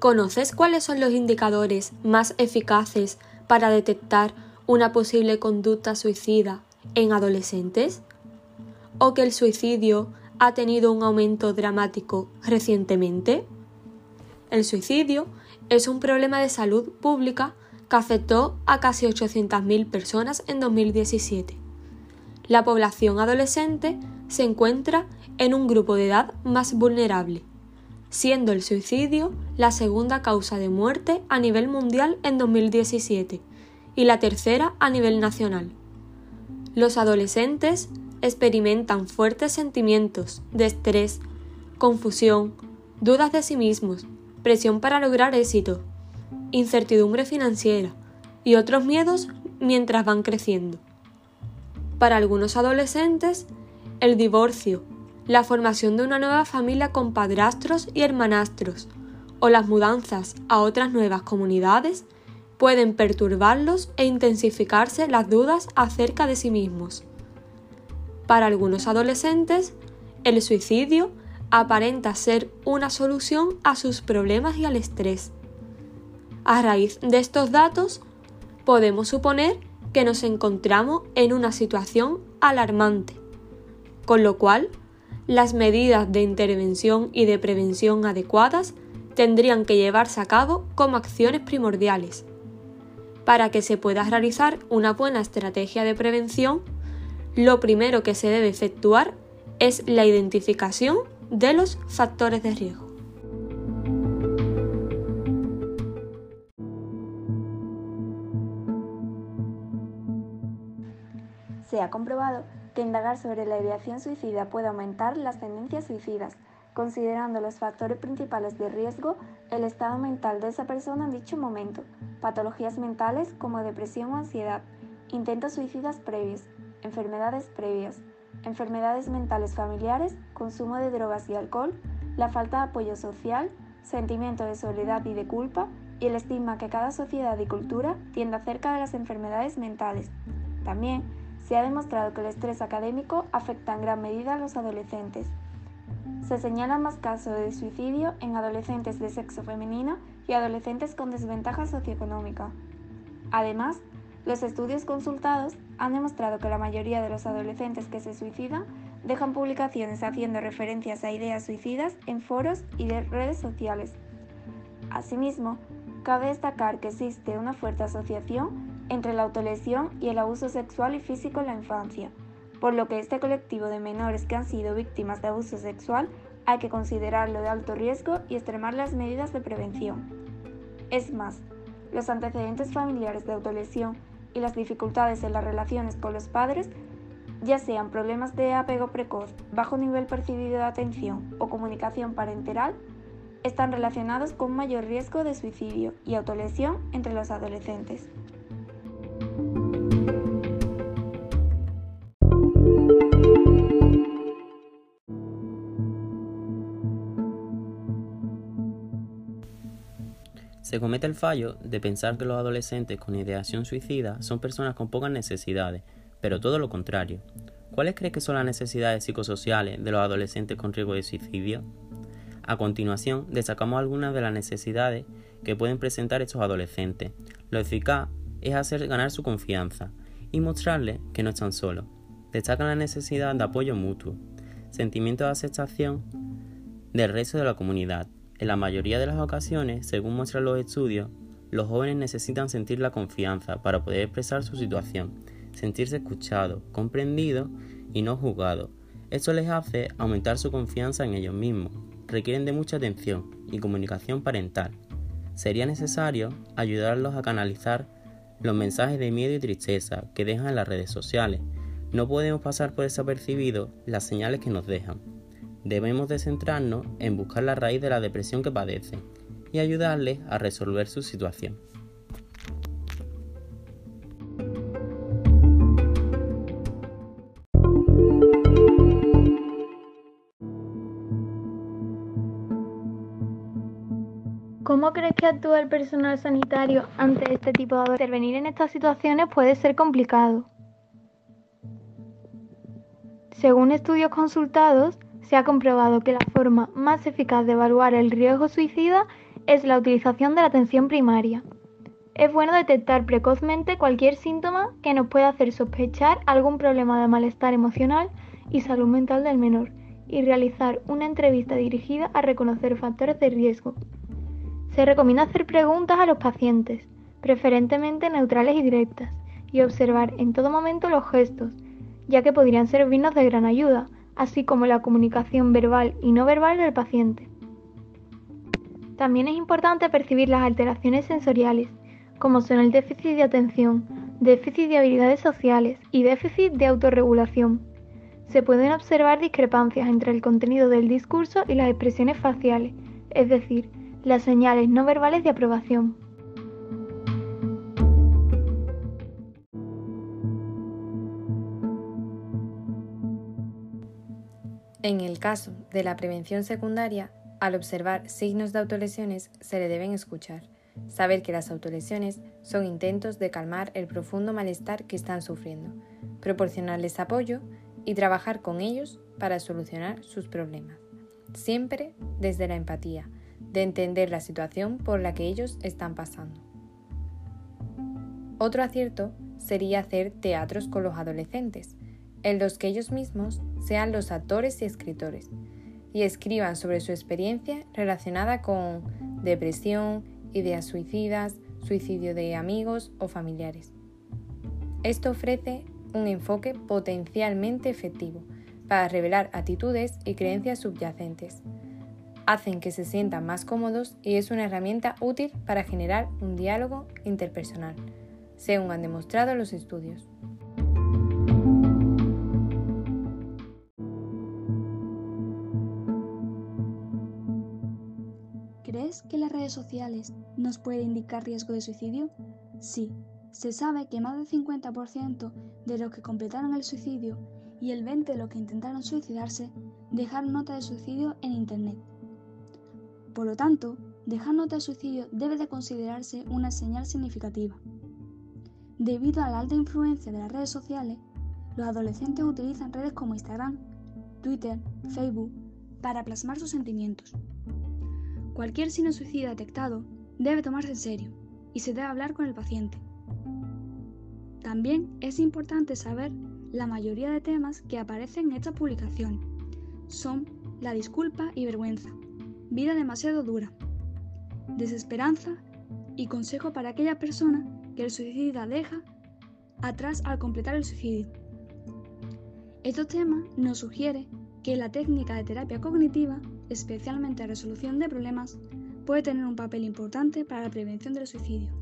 ¿Conoces cuáles son los indicadores más eficaces para detectar una posible conducta suicida en adolescentes? ¿O que el suicidio ha tenido un aumento dramático recientemente? El suicidio es un problema de salud pública que afectó a casi 800.000 personas en 2017. La población adolescente se encuentra en un grupo de edad más vulnerable siendo el suicidio la segunda causa de muerte a nivel mundial en 2017 y la tercera a nivel nacional. Los adolescentes experimentan fuertes sentimientos de estrés, confusión, dudas de sí mismos, presión para lograr éxito, incertidumbre financiera y otros miedos mientras van creciendo. Para algunos adolescentes, el divorcio, la formación de una nueva familia con padrastros y hermanastros o las mudanzas a otras nuevas comunidades pueden perturbarlos e intensificarse las dudas acerca de sí mismos. Para algunos adolescentes, el suicidio aparenta ser una solución a sus problemas y al estrés. A raíz de estos datos, podemos suponer que nos encontramos en una situación alarmante, con lo cual las medidas de intervención y de prevención adecuadas tendrían que llevarse a cabo como acciones primordiales. Para que se pueda realizar una buena estrategia de prevención, lo primero que se debe efectuar es la identificación de los factores de riesgo. Se ha comprobado que indagar sobre la ideación suicida puede aumentar las tendencias suicidas, considerando los factores principales de riesgo, el estado mental de esa persona en dicho momento, patologías mentales como depresión o ansiedad, intentos suicidas previos, enfermedades previas, enfermedades mentales familiares, consumo de drogas y alcohol, la falta de apoyo social, sentimiento de soledad y de culpa, y el estigma que cada sociedad y cultura tiende acerca de las enfermedades mentales. También se ha demostrado que el estrés académico afecta en gran medida a los adolescentes. Se señalan más casos de suicidio en adolescentes de sexo femenino y adolescentes con desventaja socioeconómica. Además, los estudios consultados han demostrado que la mayoría de los adolescentes que se suicidan dejan publicaciones haciendo referencias a ideas suicidas en foros y de redes sociales. Asimismo, cabe destacar que existe una fuerte asociación entre la autolesión y el abuso sexual y físico en la infancia, por lo que este colectivo de menores que han sido víctimas de abuso sexual hay que considerarlo de alto riesgo y extremar las medidas de prevención. Es más, los antecedentes familiares de autolesión y las dificultades en las relaciones con los padres, ya sean problemas de apego precoz, bajo nivel percibido de atención o comunicación parenteral, están relacionados con mayor riesgo de suicidio y autolesión entre los adolescentes. Se comete el fallo de pensar que los adolescentes con ideación suicida son personas con pocas necesidades, pero todo lo contrario. ¿Cuáles crees que son las necesidades psicosociales de los adolescentes con riesgo de suicidio? A continuación, destacamos algunas de las necesidades que pueden presentar estos adolescentes. Lo eficaz es hacer ganar su confianza y mostrarles que no están solos. Destacan la necesidad de apoyo mutuo, sentimiento de aceptación del resto de la comunidad, en la mayoría de las ocasiones, según muestran los estudios, los jóvenes necesitan sentir la confianza para poder expresar su situación, sentirse escuchado, comprendido y no juzgado. Esto les hace aumentar su confianza en ellos mismos. Requieren de mucha atención y comunicación parental. Sería necesario ayudarlos a canalizar los mensajes de miedo y tristeza que dejan en las redes sociales. No podemos pasar por desapercibido las señales que nos dejan debemos de centrarnos en buscar la raíz de la depresión que padecen y ayudarles a resolver su situación. ¿Cómo crees que actúa el personal sanitario ante este tipo de intervenir en estas situaciones puede ser complicado? Según estudios consultados, se ha comprobado que la forma más eficaz de evaluar el riesgo suicida es la utilización de la atención primaria. Es bueno detectar precozmente cualquier síntoma que nos pueda hacer sospechar algún problema de malestar emocional y salud mental del menor y realizar una entrevista dirigida a reconocer factores de riesgo. Se recomienda hacer preguntas a los pacientes, preferentemente neutrales y directas, y observar en todo momento los gestos, ya que podrían servirnos de gran ayuda, así como la comunicación verbal y no verbal del paciente. También es importante percibir las alteraciones sensoriales, como son el déficit de atención, déficit de habilidades sociales y déficit de autorregulación. Se pueden observar discrepancias entre el contenido del discurso y las expresiones faciales, es decir, las señales no verbales de aprobación. En el caso de la prevención secundaria, al observar signos de autolesiones se le deben escuchar, saber que las autolesiones son intentos de calmar el profundo malestar que están sufriendo, proporcionarles apoyo y trabajar con ellos para solucionar sus problemas, siempre desde la empatía, de entender la situación por la que ellos están pasando. Otro acierto sería hacer teatros con los adolescentes, en los que ellos mismos sean los actores y escritores, y escriban sobre su experiencia relacionada con depresión, ideas suicidas, suicidio de amigos o familiares. Esto ofrece un enfoque potencialmente efectivo para revelar actitudes y creencias subyacentes. Hacen que se sientan más cómodos y es una herramienta útil para generar un diálogo interpersonal, según han demostrado los estudios. ¿Crees que las redes sociales nos pueden indicar riesgo de suicidio? Sí, se sabe que más del 50% de los que completaron el suicidio y el 20% de los que intentaron suicidarse dejaron nota de suicidio en Internet. Por lo tanto, dejar nota de suicidio debe de considerarse una señal significativa. Debido a la alta influencia de las redes sociales, los adolescentes utilizan redes como Instagram, Twitter, Facebook para plasmar sus sentimientos. Cualquier signo suicida detectado debe tomarse en serio y se debe hablar con el paciente. También es importante saber la mayoría de temas que aparecen en esta publicación. Son la disculpa y vergüenza, vida demasiado dura, desesperanza y consejo para aquella persona que el suicida deja atrás al completar el suicidio. Estos temas nos sugiere que la técnica de terapia cognitiva especialmente la resolución de problemas, puede tener un papel importante para la prevención del suicidio.